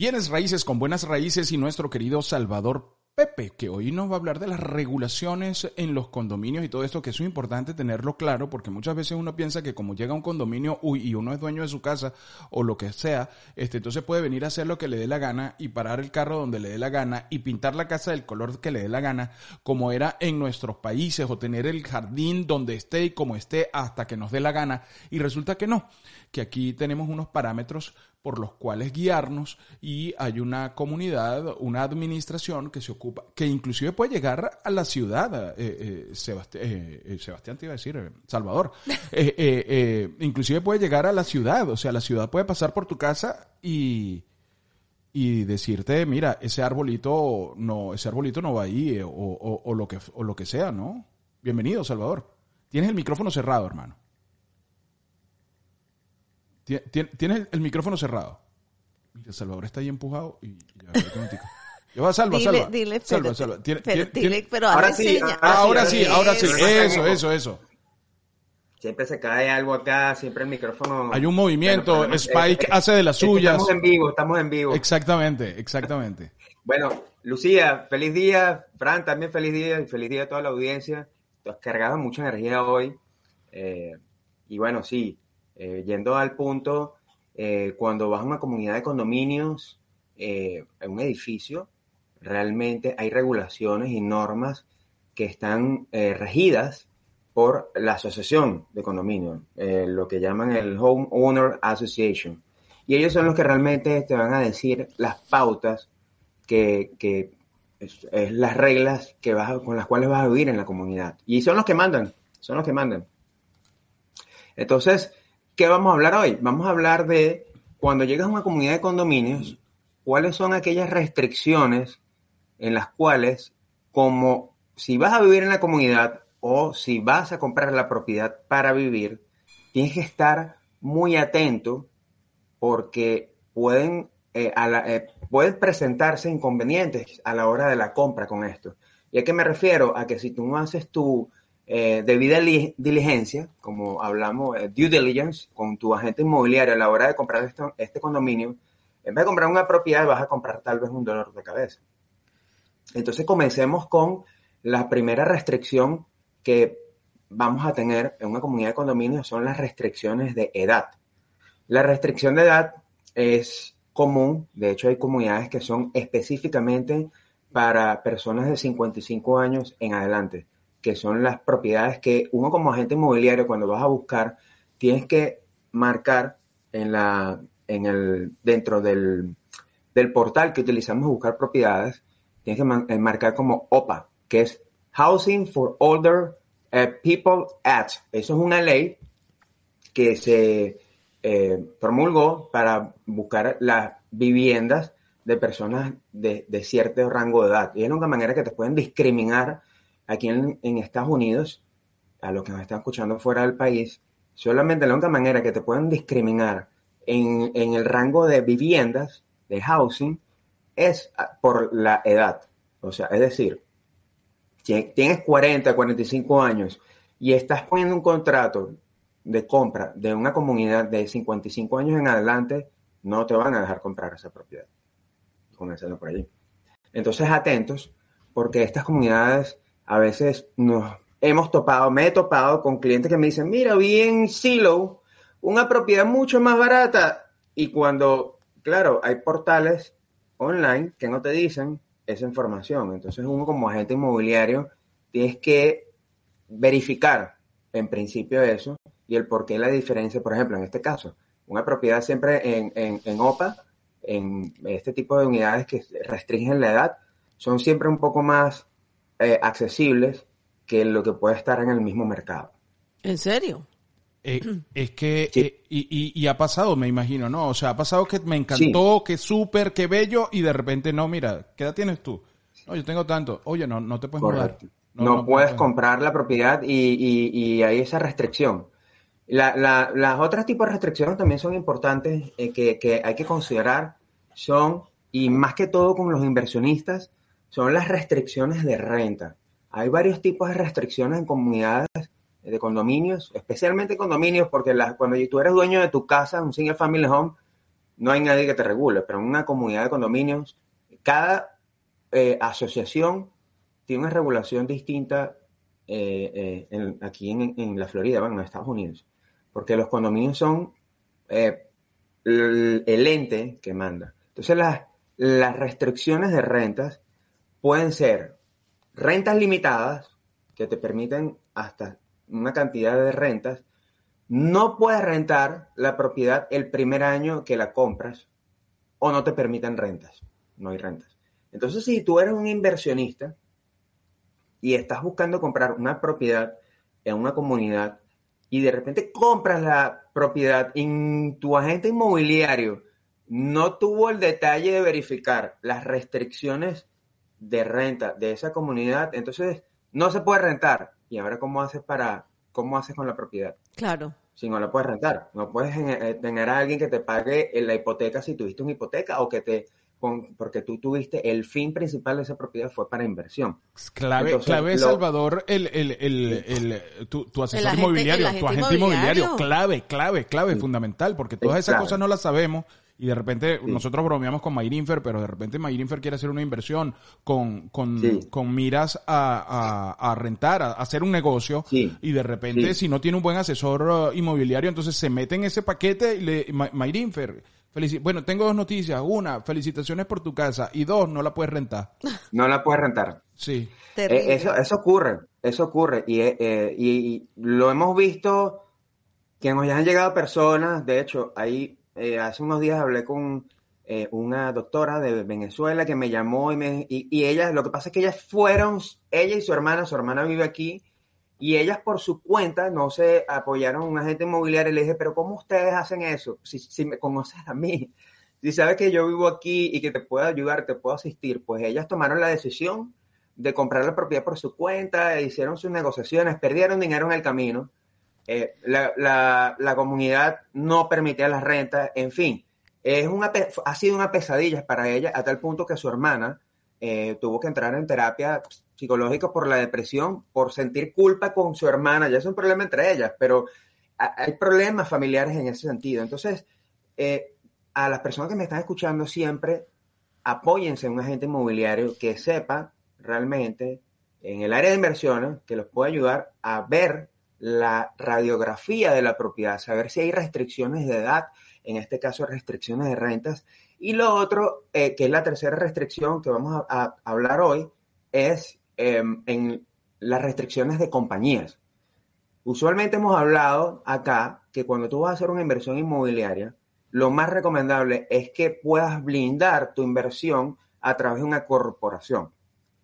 Bienes raíces con buenas raíces y nuestro querido Salvador Pepe, que hoy nos va a hablar de las regulaciones en los condominios y todo esto, que es muy importante tenerlo claro, porque muchas veces uno piensa que como llega a un condominio y uno es dueño de su casa o lo que sea, este, entonces puede venir a hacer lo que le dé la gana y parar el carro donde le dé la gana y pintar la casa del color que le dé la gana, como era en nuestros países, o tener el jardín donde esté y como esté hasta que nos dé la gana. Y resulta que no, que aquí tenemos unos parámetros por los cuales guiarnos y hay una comunidad, una administración que se ocupa, que inclusive puede llegar a la ciudad, eh, eh, eh, Sebastián te iba a decir, Salvador, inclusive puede llegar a la ciudad, o sea, la ciudad puede pasar por tu casa y, y decirte, mira, ese arbolito no, ese arbolito no va ahí, o, o, lo que, o lo que sea, ¿no? Bienvenido, Salvador. Tienes el micrófono cerrado, hermano. Tienes el micrófono cerrado. Mira, Salvador está ahí empujado y Yo va, salva, salva. Dile, salva, salva. pero ahora, sí, ahora, sí, ahora sí. Eso, eso, eso. Siempre se cae algo acá, siempre el micrófono. Hay un movimiento, Spike hace de las suyas. Estamos en vivo, estamos en vivo. Exactamente, exactamente. bueno, Lucía, feliz día. Fran, también feliz día y feliz día a toda la audiencia. Tú has cargado mucha energía hoy. Eh, y bueno, sí, eh, yendo al punto, eh, cuando vas a una comunidad de condominios, eh, en un edificio, realmente hay regulaciones y normas que están regidas por la asociación de condominios, lo que llaman el Home Owner Association. Y ellos son los que realmente te van a decir las pautas que es, las reglas que vas con las cuales vas a vivir en la comunidad. Y son los que mandan, son los que mandan. Entonces, ¿Qué vamos a hablar hoy? Vamos a hablar de cuando llegas a una comunidad de condominios, cuáles son aquellas restricciones en las cuales, como si vas a vivir en la comunidad o si vas a comprar la propiedad para vivir, tienes que estar muy atento porque pueden, eh, eh, pueden presentarse inconvenientes a la hora de la compra con esto. ¿Y a qué me refiero? A que si tú no haces tu eh, debida diligencia, como hablamos, eh, due diligence, con tu agente inmobiliario a la hora de comprar esto, este condominio, en vez de comprar una propiedad vas a comprar tal vez un dolor de cabeza. Entonces comencemos con la primera restricción que vamos a tener en una comunidad de condominios son las restricciones de edad. La restricción de edad es común, de hecho hay comunidades que son específicamente para personas de 55 años en adelante que son las propiedades que uno como agente inmobiliario cuando vas a buscar tienes que marcar en la en el dentro del, portal que utilizamos para buscar propiedades tienes que eh, marcar como OPA que es Housing for Older eh, People Act eso es una ley que se eh, promulgó para buscar las viviendas de personas de, de cierto rango de edad. Y es una manera que te pueden discriminar aquí en, Estados Unidos, a los que nos están escuchando fuera del país, solamente la única manera que te pueden discriminar en, el rango de viviendas, de housing, es por la edad. O sea, es decir, si tienes 40, 45 años y estás poniendo un contrato de compra de una comunidad de 55 años en adelante, no te van a dejar comprar esa propiedad. Comenzando por allí. Entonces, atentos, porque estas comunidades a veces nos hemos topado, me he topado con clientes que me dicen, mira, vi en Silo una propiedad mucho más barata. Y cuando, claro, hay portales online que no te dicen esa información. Entonces uno como agente inmobiliario tienes que verificar en principio eso y el por qué la diferencia, por ejemplo, en este caso, una propiedad siempre en, en, en OPA, en este tipo de unidades que restringen la edad, son siempre un poco más eh, accesibles que lo que puede estar en el mismo mercado. ¿En serio? Eh, es que, eh, y, y, ha pasado, me imagino, ¿no? O sea, ha pasado que me encantó, que súper, que bello, y de repente, no, mira, ¿qué edad tienes tú? No, yo tengo tanto. Oye, no, no te puedes mudar. No, puedes comprar la propiedad y, y, hay esa restricción. La, la, las otras tipos de restricciones también son importantes eh, que, que hay que considerar, son, y más que todo con los inversionistas, son las restricciones de renta. Hay varios tipos de restricciones en comunidades de condominios, especialmente condominios, porque cuando tú eres dueño de tu casa, un single family home, no hay nadie que te regule, pero en una comunidad de condominios, cada eh, asociación tiene una regulación distinta eh, eh, aquí en, la Florida, bueno, en Estados Unidos, porque los condominios son el, ente que manda. Entonces las, las restricciones de rentas pueden ser rentas limitadas, que te permiten hasta una cantidad de rentas, no puedes rentar la propiedad el primer año que la compras o no te permiten rentas. No hay rentas. Entonces, si tú eres un inversionista y estás buscando comprar una propiedad en una comunidad y de repente compras la propiedad y tu agente inmobiliario no tuvo el detalle de verificar las restricciones de renta de esa comunidad, entonces no se puede rentar. ¿Y ahora cómo haces para, cómo haces con la propiedad? Claro. Si no la puedes rentar, no puedes eh, tener a alguien que te pague la hipoteca si tuviste una hipoteca o que te porque tú tuviste el fin principal de esa propiedad fue para inversión. Clave, clave Salvador, el, el, el, tu, asesor inmobiliario, tu agente inmobiliario. clave, clave, clave, fundamental, porque todas esas cosas no las sabemos y de repente nosotros bromeamos con Mayrinfer, pero de repente Mayrinfer quiere hacer una inversión con, con, con miras a, a, rentar, a, hacer un negocio y de repente si no tiene un buen asesor uh, inmobiliario, entonces se mete en ese paquete y le, Mayrinfer, bueno, tengo dos noticias. Una, felicitaciones por tu casa. Y dos, no la puedes rentar. No la puedes rentar. Sí. Eh, eso, eso ocurre, eso ocurre. Y, eh, y, lo hemos visto que nos ya han llegado personas. De hecho, ahí eh, hace unos días hablé con eh, una doctora de Venezuela que me llamó y, me, y, ella, lo que pasa es que ellas fueron, ella y su hermana, su hermana vive aquí, y ellas por su cuenta no se apoyaron a un agente inmobiliario y le dije, pero ¿cómo ustedes hacen eso? Si, si me conoces a mí, si sabes que yo vivo aquí y que te puedo ayudar, te puedo asistir, pues ellas tomaron la decisión de comprar la propiedad por su cuenta, hicieron sus negociaciones, perdieron dinero en el camino eh, la, la, comunidad no permitía las rentas, en fin, es una, ha sido una pesadilla para ella a tal punto que su hermana eh, tuvo que entrar en terapia psicológica por la depresión, por sentir culpa con su hermana, ya es un problema entre ellas, pero hay problemas familiares en ese sentido. Entonces, eh, a las personas que me están escuchando siempre, apóyense en un agente inmobiliario que sepa realmente en el área de inversiones, que los pueda ayudar a ver la radiografía de la propiedad, saber si hay restricciones de edad, en este caso restricciones de rentas. Y lo otro, eh, que es la tercera restricción que vamos a, hablar hoy, es em, en las restricciones de compañías. Usualmente hemos hablado acá que cuando tú vas a hacer una inversión inmobiliaria, lo más recomendable es que puedas blindar tu inversión a través de una corporación.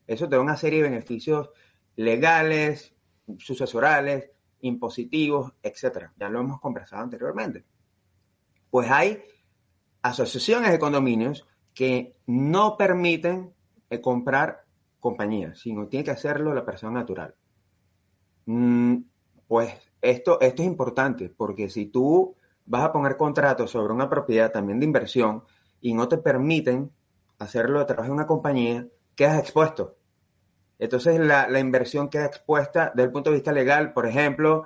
Eso te da una serie de beneficios legales, sucesorales, impositivos, etcétera. Ya lo hemos conversado anteriormente. Pues hay asociaciones de condominios que no permiten eh, comprar compañías, sino tiene que hacerlo la persona natural. Mm, pues esto, esto es importante porque si tú vas a poner contratos sobre una propiedad también de inversión y no te permiten hacerlo a través de una compañía, quedas expuesto. Entonces la, inversión queda expuesta desde el punto de vista legal. Por ejemplo,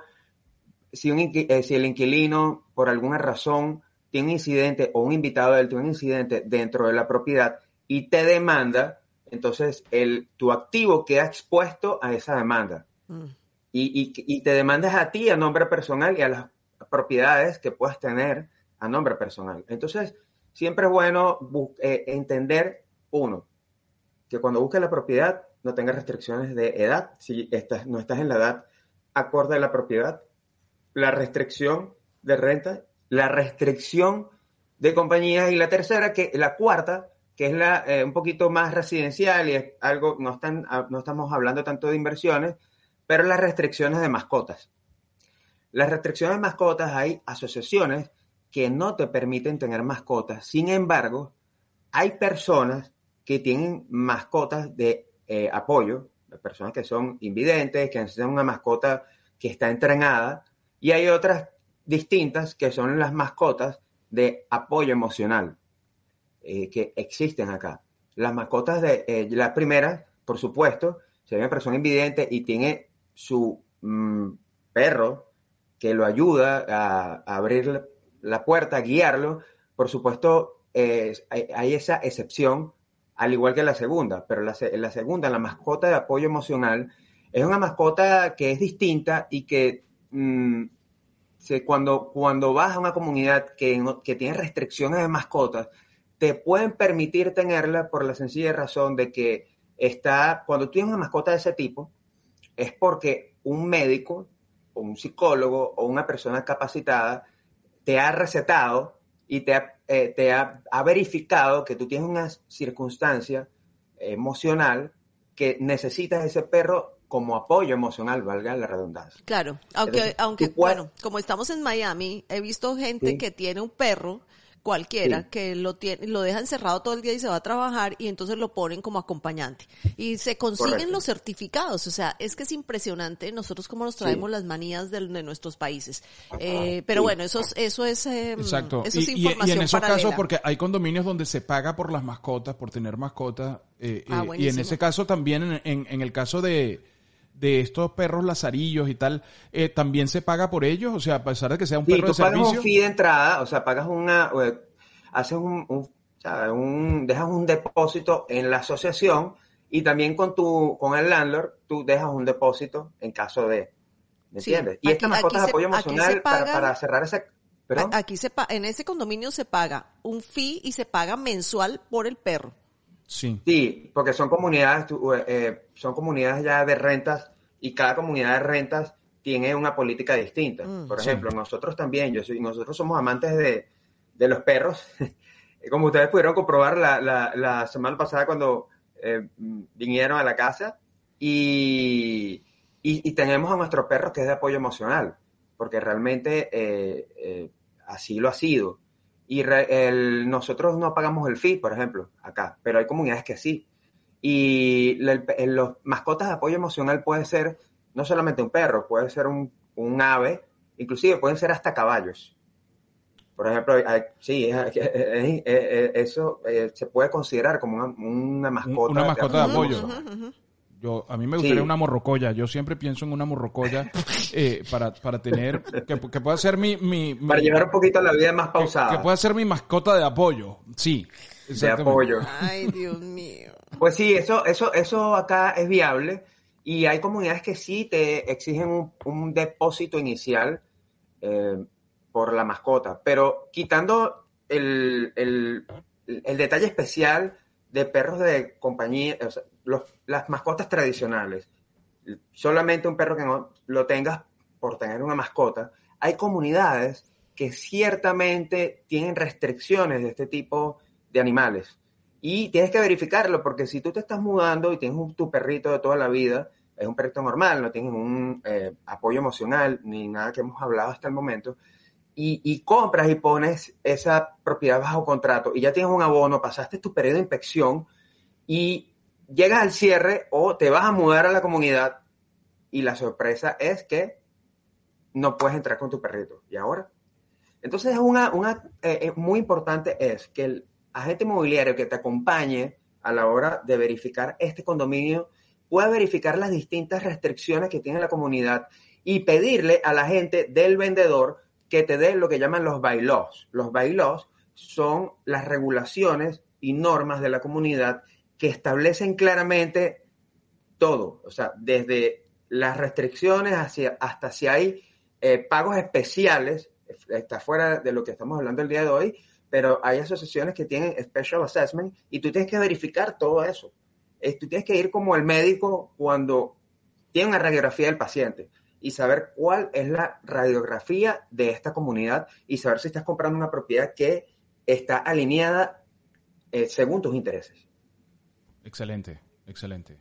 si, eh, si el inquilino por alguna razón tiene un incidente o un invitado de él tiene un incidente dentro de la propiedad y te demanda, entonces el, tu activo queda expuesto a esa demanda. Mm. Y, y, te demandas a ti a nombre personal y a las propiedades que puedas tener a nombre personal. Entonces, siempre es bueno eh, entender, uno, que cuando busques la propiedad no tengas restricciones de edad, si estás, no estás en la edad acorde a la propiedad, la restricción de renta, la restricción de compañías y la tercera, que la cuarta, que es la eh, un poquito más residencial y es algo, no, están, no estamos hablando tanto de inversiones, pero las restricciones de mascotas. Las restricciones de mascotas, hay asociaciones que no te permiten tener mascotas. Sin embargo, hay personas que tienen mascotas de eh, apoyo, personas que son invidentes, que necesitan una mascota que está entrenada, y hay otras distintas que son las mascotas de apoyo emocional eh, que existen acá. Las mascotas de eh, la primera, por supuesto, si hay una persona invidente y tiene su mm, perro que lo ayuda a, abrir la, puerta, a guiarlo, por supuesto, hay, esa excepción, al igual que la segunda, pero la, segunda, la mascota de apoyo emocional, es una mascota que es distinta y que mm, cuando, cuando vas a una comunidad que, que tiene restricciones de mascotas, te pueden permitir tenerla por la sencilla razón de que está, cuando tienes una mascota de ese tipo, es porque un médico o un psicólogo o una persona capacitada te ha recetado y te ha, eh, te ha, verificado que tú tienes una circunstancia emocional que necesitas ese perro como apoyo emocional, valga la redundancia. Claro, aunque, aunque bueno, como estamos en Miami, he visto gente que tiene un perro cualquiera que lo tiene, lo deja encerrado todo el día y se va a trabajar y entonces lo ponen como acompañante. Y se consiguen los certificados, o sea, es que es impresionante nosotros cómo nos traemos las manías de, nuestros países. Eh, pero bueno, eso es, eso es, em, Exacto. Eso es y, información y, en esos casos, porque hay condominios donde se paga por las mascotas, por tener mascotas, eh, ah, eh, y en ese caso también, en, en el caso de, de estos perros lazarillos y tal, eh, también se paga por ellos, o sea, a pesar de que sea un perro de servicio. pagas un fee de entrada, o sea, pagas una, eh, haces un, un, dejas un depósito en la asociación y también con tu, con el landlord, tú dejas un depósito en caso de, ¿me entiendes? y esta mascota de apoyo emocional para, cerrar ese, Aquí se en ese condominio se paga un fee y se paga mensual por el perro. Sí. Sí, porque son comunidades, eh, son comunidades ya de rentas y cada comunidad de rentas tiene una política distinta. Mm. Por ejemplo, nosotros también, yo soy, nosotros somos amantes de, los perros. Como ustedes pudieron comprobar la, semana pasada cuando eh, vinieron a la casa y, y, tenemos a nuestro perro que es de apoyo emocional, porque realmente eh, así lo ha sido. Y nosotros no pagamos el fee, por ejemplo, acá, pero hay comunidades que sí. Y los mascotas de apoyo emocional puede ser no solamente un perro, puede ser un, ave, inclusive pueden ser hasta caballos. Por ejemplo, sí, eso eh, se puede considerar como una, mascota. Una mascota de apoyo. Yo, a mí me gustaría una morrocoya. Yo siempre pienso en una morrocoya eh, para, para tener, que, pueda ser mi, mi, Para llevar un poquito la vida más pausada. Que, pueda ser mi mascota de apoyo. Sí. De apoyo. Ay, Dios mío. Pues sí, eso, eso, eso acá es viable. Y hay comunidades que sí te exigen un, depósito inicial eh, por la mascota. Pero quitando el, el, el detalle especial de perros de compañía, o sea, las mascotas tradicionales, solamente un perro que no lo tengas por tener una mascota, hay comunidades que ciertamente tienen restricciones de este tipo de animales. Y tienes que verificarlo, porque si tú te estás mudando y tienes tu perrito de toda la vida, es un perrito normal, no tienes un eh, apoyo emocional ni nada que hemos hablado hasta el momento, y, y, compras y pones esa propiedad bajo contrato y ya tienes un abono, pasaste tu periodo de inspección y llegas al cierre o te vas a mudar a la comunidad y la sorpresa es que no puedes entrar con tu perrito. ¿Y ahora? Entonces, una, una eh, eh, muy importante es que el agente inmobiliario que te acompañe a la hora de verificar este condominio pueda verificar las distintas restricciones que tiene la comunidad y pedirle a la gente del vendedor que te dé lo que llaman los bylaws. Los bylaws son las regulaciones y normas de la comunidad que establecen claramente todo, o sea, desde las restricciones hacia, hasta si hay eh, pagos especiales, está fuera de lo que estamos hablando el día de hoy, pero hay asociaciones que tienen special assessment y tú tienes que verificar todo eso. tú tienes que ir como el médico cuando tiene una radiografía del paciente y saber cuál es la radiografía de esta comunidad y saber si estás comprando una propiedad que está alineada eh, según tus intereses. Excelente, excelente.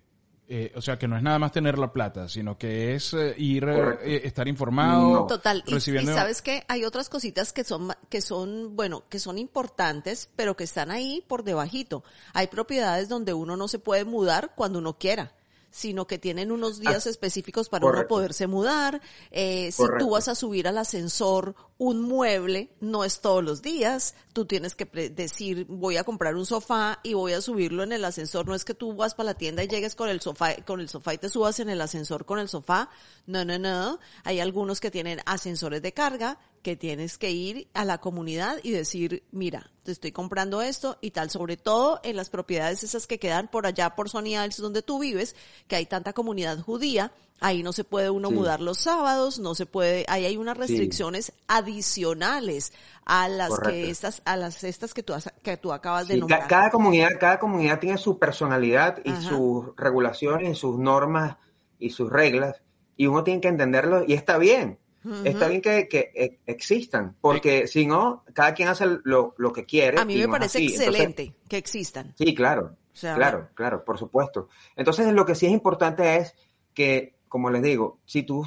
Eh, o sea, que no es nada más tener la plata, sino que es eh, ir, eh, estar informado. Total. Recibiendo... Y, sabes que hay otras cositas que son, que son, bueno, que son importantes, pero que están ahí por debajito. Hay propiedades donde uno no se puede mudar cuando uno quiera sino que tienen unos ah, días específicos para uno poderse mudar. Eh, si tú vas a subir al ascensor un mueble, no es todos los días. Tú tienes que decir, voy a comprar un sofá y voy a subirlo en el ascensor. No es que tú vas para la tienda y llegues con el sofá, con el sofá y te subas en el ascensor con el sofá. No, no, no. Hay algunos que tienen ascensores de carga que tienes que ir a la comunidad y decir, mira, te estoy comprando esto y tal, sobre todo en las propiedades esas que quedan por allá por Sony Isles donde tú vives, que hay tanta comunidad judía, ahí no se puede uno mudar los sábados, no se puede, ahí hay unas restricciones adicionales a las que estas, a las estas que tú, que tú acabas de nombrar. Cada comunidad, cada comunidad tiene su personalidad y sus regulaciones, sus normas y sus reglas, y uno tiene que entenderlo y está bien. Está bien que, e, existan, porque si no, cada quien hace lo, que quiere. A mí me parece excelente que existan. Sí, claro, claro, claro, por supuesto. Entonces, lo que sí es importante es que, como les digo, si tú,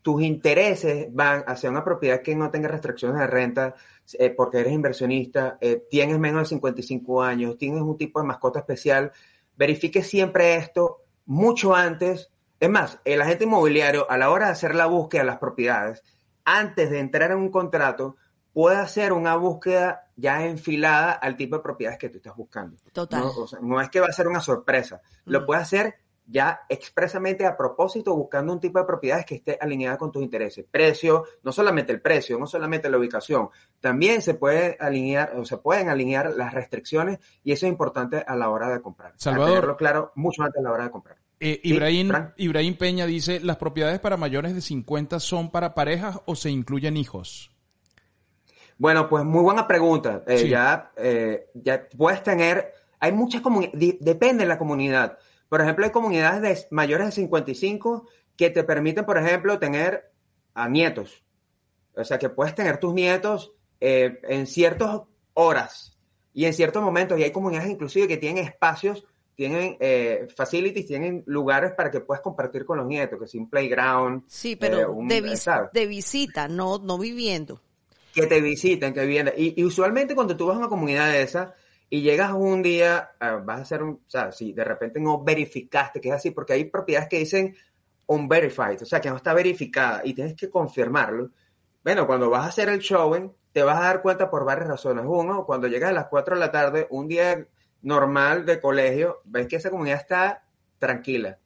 tus intereses van hacia una propiedad que no tenga restricciones de renta, eh, porque eres inversionista, eh, tienes menos de 55 años, tienes un tipo de mascota especial, verifique siempre esto mucho antes es más, el agente inmobiliario, a la hora de hacer la búsqueda de las propiedades, antes de entrar en un contrato, puede hacer una búsqueda ya enfilada al tipo de propiedades que tú estás buscando. Total. No, es que va a ser una sorpresa. Lo mm. puede hacer ya expresamente a propósito buscando un tipo de propiedades que esté alineada con tus intereses. Precio, no solamente el precio, no solamente la ubicación, también se puede alinear o se pueden alinear las restricciones y eso es importante a la hora de comprar. Salvador, tenerlo claro mucho antes a la hora de comprar. Eh, Ibrahim, Peña dice, ¿las propiedades para mayores de 50 son para parejas o se incluyen hijos? Bueno, pues muy buena pregunta. Eh, ya, eh, ya puedes tener, hay muchas comunidades, depende de la comunidad. Por ejemplo, hay comunidades de mayores de 55 que te permiten, por ejemplo, tener a nietos. O sea, que puedes tener tus nietos en ciertas horas y en ciertos momentos. Y hay comunidades inclusive que tienen espacios tienen eh, facilities, tienen lugares para que puedas compartir con los nietos, que es un playground. Sí, pero eh, de, de, visita, no, no viviendo. Que te visiten, que viviendo. Y, usualmente cuando tú vas a una comunidad de esa y llegas un día, ah, vas a hacer un, o sea, si de repente no verificaste que es así, porque hay propiedades que dicen unverified, o sea, que no está verificada y tienes que confirmarlo. Bueno, cuando vas a hacer el showing, te vas a dar cuenta por varias razones. Uno, cuando llegas a las 4 de la tarde, un día normal de colegio, ves que esa comunidad está tranquila,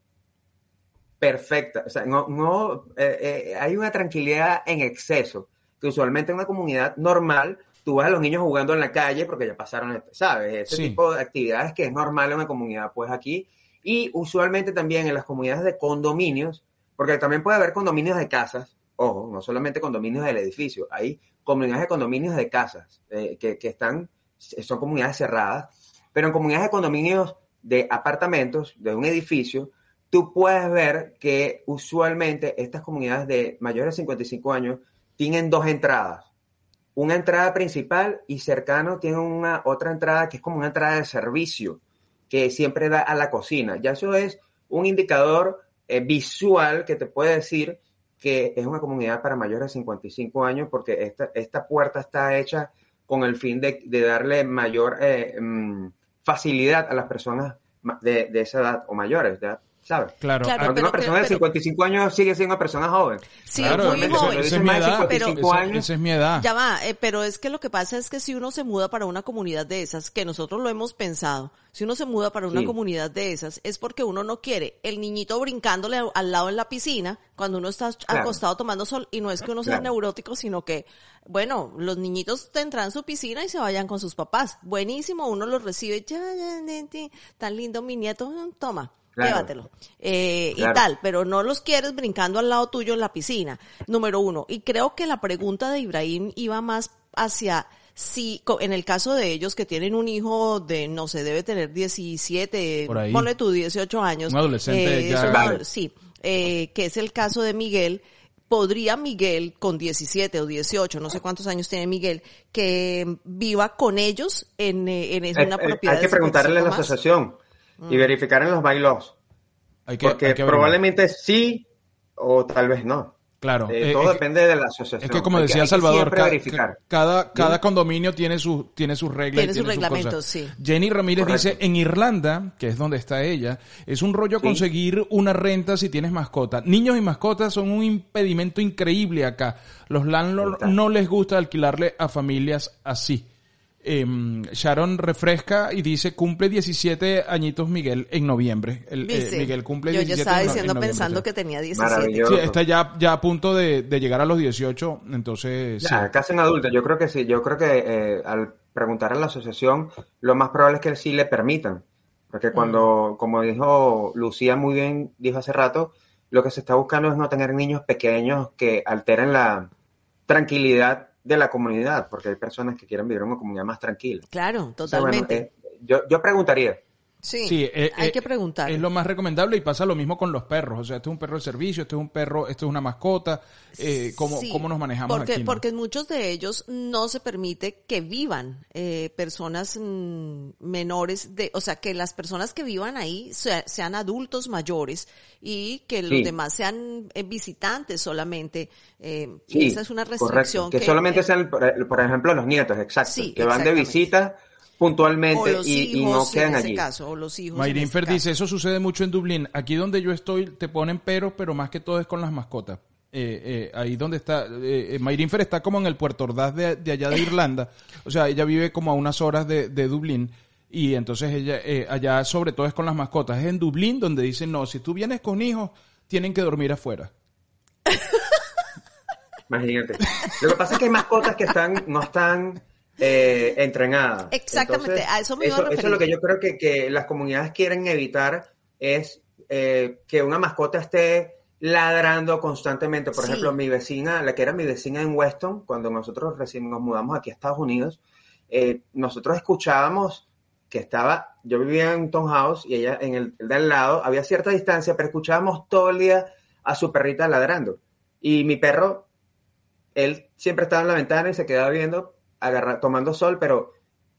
perfecta. O sea, no, no eh, eh, hay una tranquilidad en exceso, que usualmente en una comunidad normal tú ves a los niños jugando en la calle porque ya pasaron, ¿sabes? Ese tipo de actividades que es normal en una comunidad, pues aquí. Y usualmente también en las comunidades de condominios, porque también puede haber condominios de casas, ojo, no solamente condominios del edificio, hay comunidades de condominios de casas eh, que, que están, son comunidades cerradas pero en comunidades de condominios de apartamentos, de un edificio, tú puedes ver que usualmente estas comunidades de mayores de 55 años tienen dos entradas. Una entrada principal y cercano tiene una otra entrada que es como una entrada de servicio que siempre da a la cocina. Ya eso es un indicador eh, visual que te puede decir que es una comunidad para mayores de 55 años porque esta, esta puerta está hecha con el fin de, darle mayor eh, mm, facilidad a las personas de, de esa edad o mayores, ¿ya? ¿Sabes? Claro, Porque una persona de 55 años sigue siendo una persona joven. Sí, muy joven. Esa es mi edad. Pero, esa es mi edad. Ya va, eh, pero es que lo que pasa es que si uno se muda para una comunidad de esas, que nosotros lo hemos pensado, si uno se muda para una comunidad de esas, es porque uno no quiere el niñito brincándole al lado en la piscina cuando uno está acostado tomando sol y no es que uno sea neurótico, sino que, bueno, los niñitos tendrán su piscina y se vayan con sus papás. Buenísimo, uno los recibe, ya, ya, tan lindo mi nieto, toma llévatelo. Eh, y tal, pero no los quieres brincando al lado tuyo en la piscina, número uno. Y creo que la pregunta de Ibrahim iba más hacia si, en el caso de ellos que tienen un hijo de, no sé, debe tener 17, ponle tú 18 años. Un adolescente eh, Sí, eh, que es el caso de Miguel. ¿Podría Miguel, con 17 o 18, no sé cuántos años tiene Miguel, que viva con ellos en, en una propiedad? Hay que preguntarle a la asociación y mm. verificar en los bailos. Porque probablemente sí o tal vez no. Claro. Eh, todo depende de la asociación. Es que como decía Salvador, cada, cada, condominio tiene, su, tiene sus reglas. Tiene, sus reglamentos, sí. Jenny Ramírez dice, en Irlanda, que es donde está ella, es un rollo conseguir una renta si tienes mascota. Niños y mascotas son un impedimento increíble acá. Los landlords no les gusta alquilarle a familias así. Em, Sharon refresca y dice cumple 17 añitos Miguel en noviembre. El, eh, Miguel cumple Yo 17 estaba diciendo pensando que tenía 17. Sí, está ya, ya a punto de, llegar a los 18, entonces... Ya, casi un adulto. Yo creo que sí. Yo creo que eh, al preguntar a la asociación, lo más probable es que sí le permitan. Porque cuando, mm. como dijo Lucía muy bien, dijo hace rato, lo que se está buscando es no tener niños pequeños que alteren la tranquilidad de la comunidad, porque hay personas que quieren vivir en una comunidad más tranquila. Claro, totalmente. Eh, yo, yo preguntaría, Sí, eh, hay eh, que preguntar. Es lo más recomendable y pasa lo mismo con los perros. O sea, este es un perro de servicio, este es un perro, esto es una mascota. Eh, ¿cómo, ¿Cómo nos manejamos porque, aquí? Porque en muchos de ellos no se permite que vivan eh, personas mm, menores, de, o sea, que las personas que vivan ahí sean adultos mayores y que los demás sean visitantes solamente. esa es una restricción. Que, solamente sean, por ejemplo, los nietos, exacto. que van de visita puntualmente y, no quedan allí. Caso, o los hijos Mayrin dice, eso sucede mucho en Dublín. Aquí donde yo estoy te ponen peros, pero más que todo es con las mascotas. Eh, eh, ahí donde está, eh, eh está como en el Puerto Ordaz de, allá de Irlanda. O sea, ella vive como a unas horas de, de Dublín. Y entonces ella, allá sobre todo es con las mascotas. Es en Dublín donde dicen, no, si tú vienes con hijos, tienen que dormir afuera. Imagínate. Lo que pasa es que hay mascotas que están, no están eh, entrenada. Exactamente, a eso me eso, eso, es lo que yo creo que, que las comunidades quieren evitar es eh, que una mascota esté ladrando constantemente. Por ejemplo, mi vecina, la que era mi vecina en Weston, cuando nosotros recién nos mudamos aquí a Estados Unidos, eh, nosotros escuchábamos que estaba, yo vivía en un house y ella en el, el de al lado, había cierta distancia, pero escuchábamos todo el día a su perrita ladrando. Y mi perro, él siempre estaba en la ventana y se quedaba viendo tomando sol, pero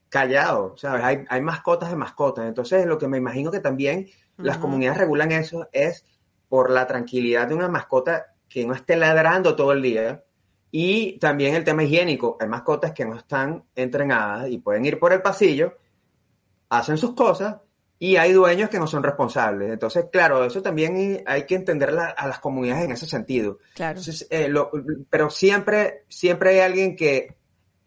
callado, ¿sabes? Hay, hay mascotas de mascotas. Entonces, lo que me imagino que también las comunidades regulan eso es por la tranquilidad de una mascota que no esté ladrando todo el día. Y también el tema higiénico. Hay mascotas que no están entrenadas y pueden ir por el pasillo, hacen sus cosas y hay dueños que no son responsables. Entonces, claro, eso también hay que entender a las comunidades en ese sentido. Claro. Eh, pero siempre, siempre hay alguien que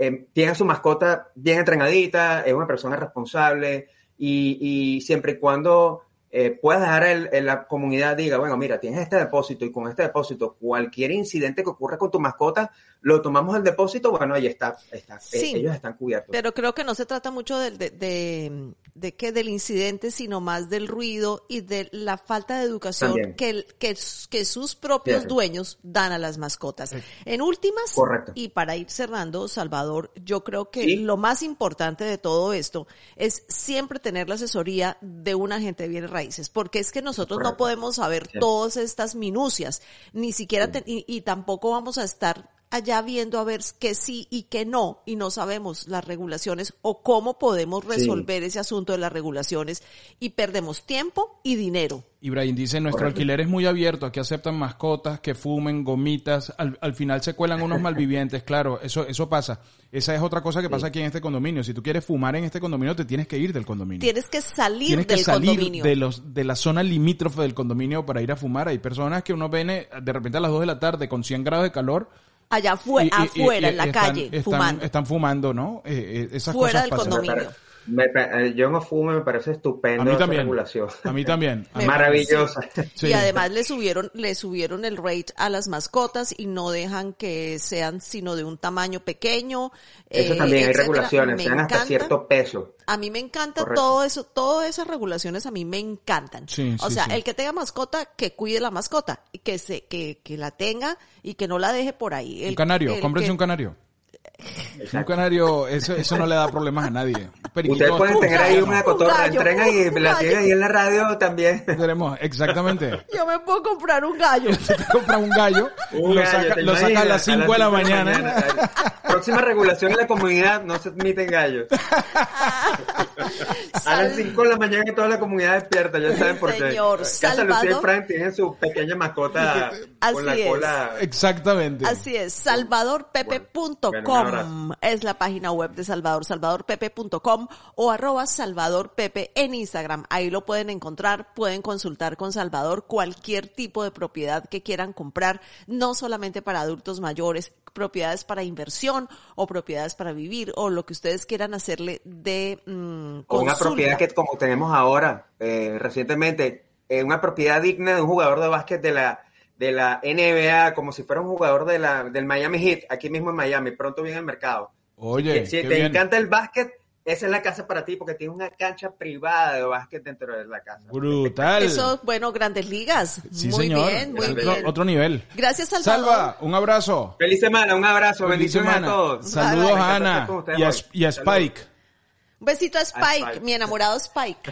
eh, tiene a su mascota bien entrenadita, es una persona responsable y, siempre y cuando eh, puedas dejar en la comunidad diga, bueno, mira, tienes este depósito y con este depósito cualquier incidente que ocurra con tu mascota, lo tomamos al depósito, bueno, ahí está, está ellos están cubiertos. Pero creo que no se trata mucho de, de, de, que del incidente, sino más del ruido y de la falta de educación que, que, que, sus propios dueños dan a las mascotas. En últimas, y para ir cerrando, Salvador, yo creo que lo más importante de todo esto es siempre tener la asesoría de un agente de bienes raíces, porque es que nosotros no podemos saber todas estas minucias, ni siquiera, y tampoco vamos a estar allá viendo a ver qué sí y qué no, y no sabemos las regulaciones o cómo podemos resolver ese asunto de las regulaciones y perdemos tiempo y dinero. Ibrahim dice, nuestro alquiler es muy abierto, aquí aceptan mascotas, que fumen, gomitas, al, final se cuelan unos malvivientes, claro, eso, eso pasa. Esa es otra cosa que pasa aquí en este condominio. Si tú quieres fumar en este condominio, te tienes que ir del condominio. Tienes que salir tienes del que salir De, los, de la zona limítrofe del condominio para ir a fumar. Hay personas que uno ve de repente a las 2 de la tarde con 100 grados de calor allá afuera, en la calle, fumando. Están fumando, ¿no? Eh, eh Fuera del condominio. Eh, yo no fumo, me parece estupendo. A mí también. A mí también. Maravillosa. Y además le subieron, le subieron el rate a las mascotas y no dejan que sean sino de un tamaño pequeño. Eso también hay regulaciones, sean hasta cierto peso. A mí me encanta todo eso, todas esas regulaciones a mí me encantan. o sea, el que tenga mascota, que cuide la mascota, y que se, que, que la tenga y que no la deje por ahí. un canario, cómprense un canario. Un canario, eso, eso no le da problemas a nadie. Ustedes pueden tener ahí una cotorra, entren ahí, la tienen ahí en la radio también. Tenemos, exactamente. Yo me puedo comprar un gallo. Usted te compra un gallo, Un lo gallo, saca, ¿te lo saca a las 5 de la mañana. Próxima regulación en la comunidad, no se admiten gallos. A las 5 de la mañana y toda la comunidad despierta, ya saben por qué. Señor, Casa Lucía y Salvador. Frank tienen su pequeña mascota con la Así es. cola. Exactamente. Así es, salvadorpepe.com Bueno, bueno, es la página web de Salvador, salvadorpepe.com o arroba salvadorpepe en Instagram. Ahí lo pueden encontrar, pueden consultar con Salvador cualquier tipo de propiedad que quieran comprar, no solamente para adultos mayores, propiedades para inversión o propiedades para vivir o lo que ustedes quieran hacerle de mm, O una propiedad que como tenemos ahora, eh, recientemente, eh, una propiedad digna de un jugador de básquet de la, de la NBA, como si fuera un jugador de la, del Miami Heat, aquí mismo en Miami, pronto viene al mercado. Oye, si qué te bien. encanta el básquet, esa es la casa para ti, porque tiene una cancha privada de básquet dentro de la casa. Brutal. Eso, bueno, grandes ligas. sí, muy señor. bien, muy Es bien. otro, otro nivel. Gracias, Salvador. Salva, un abrazo. Feliz semana, un abrazo, Feliz bendiciones semana. a todos. Saludos a Ana y a, y. Spike. Un besito a Spike, Spike. mi enamorado Spike.